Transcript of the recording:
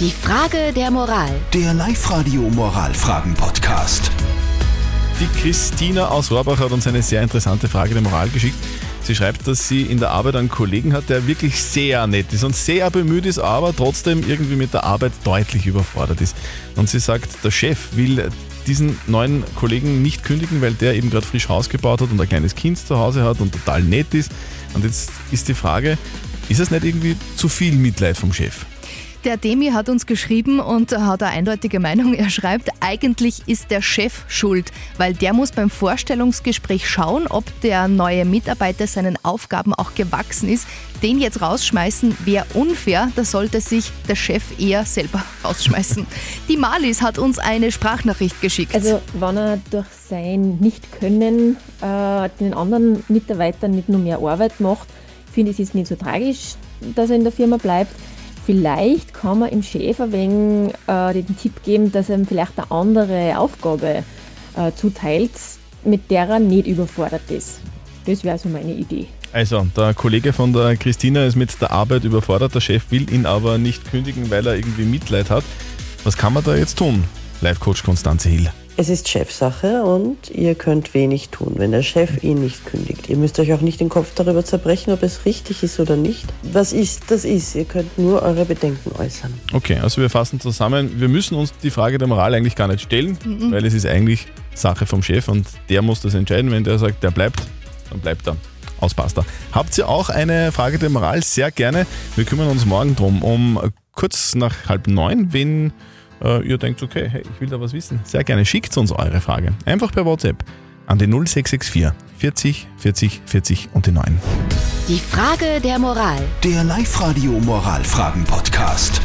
Die Frage der Moral. Der Live-Radio Moralfragen-Podcast. Die Christina aus Rohrbach hat uns eine sehr interessante Frage der Moral geschickt. Sie schreibt, dass sie in der Arbeit einen Kollegen hat, der wirklich sehr nett ist und sehr bemüht ist, aber trotzdem irgendwie mit der Arbeit deutlich überfordert ist. Und sie sagt, der Chef will diesen neuen Kollegen nicht kündigen, weil der eben gerade frisch Haus gebaut hat und ein kleines Kind zu Hause hat und total nett ist. Und jetzt ist die Frage, ist es nicht irgendwie zu viel Mitleid vom Chef? Der Demi hat uns geschrieben und hat eine eindeutige Meinung. Er schreibt, eigentlich ist der Chef schuld, weil der muss beim Vorstellungsgespräch schauen, ob der neue Mitarbeiter seinen Aufgaben auch gewachsen ist. Den jetzt rausschmeißen wäre unfair, da sollte sich der Chef eher selber rausschmeißen. Die Malis hat uns eine Sprachnachricht geschickt. Also wenn er durch sein Nicht-Können äh, den anderen Mitarbeitern nicht nur mehr Arbeit macht, finde ich es nicht so tragisch, dass er in der Firma bleibt. Vielleicht kann man im ein wenig äh, den Tipp geben, dass er ihm vielleicht eine andere Aufgabe äh, zuteilt, mit der er nicht überfordert ist. Das wäre so meine Idee. Also, der Kollege von der Christina ist mit der Arbeit überfordert, der Chef will ihn aber nicht kündigen, weil er irgendwie Mitleid hat. Was kann man da jetzt tun? Live-Coach Konstanze Hill. Es ist Chefsache und ihr könnt wenig tun, wenn der Chef ihn nicht kündigt. Ihr müsst euch auch nicht den Kopf darüber zerbrechen, ob es richtig ist oder nicht. Was ist, das ist. Ihr könnt nur eure Bedenken äußern. Okay, also wir fassen zusammen. Wir müssen uns die Frage der Moral eigentlich gar nicht stellen, weil es ist eigentlich Sache vom Chef und der muss das entscheiden. Wenn der sagt, der bleibt, dann bleibt er. Aus Pasta. Habt ihr auch eine Frage der Moral? Sehr gerne. Wir kümmern uns morgen drum. Um kurz nach halb neun, wenn äh, ihr denkt, okay, hey, ich will da was wissen. Sehr gerne. Schickt uns eure Frage. Einfach per WhatsApp an die 0664 40 40 40 und die 9. Die Frage der Moral. Der Live-Radio Moralfragen-Podcast.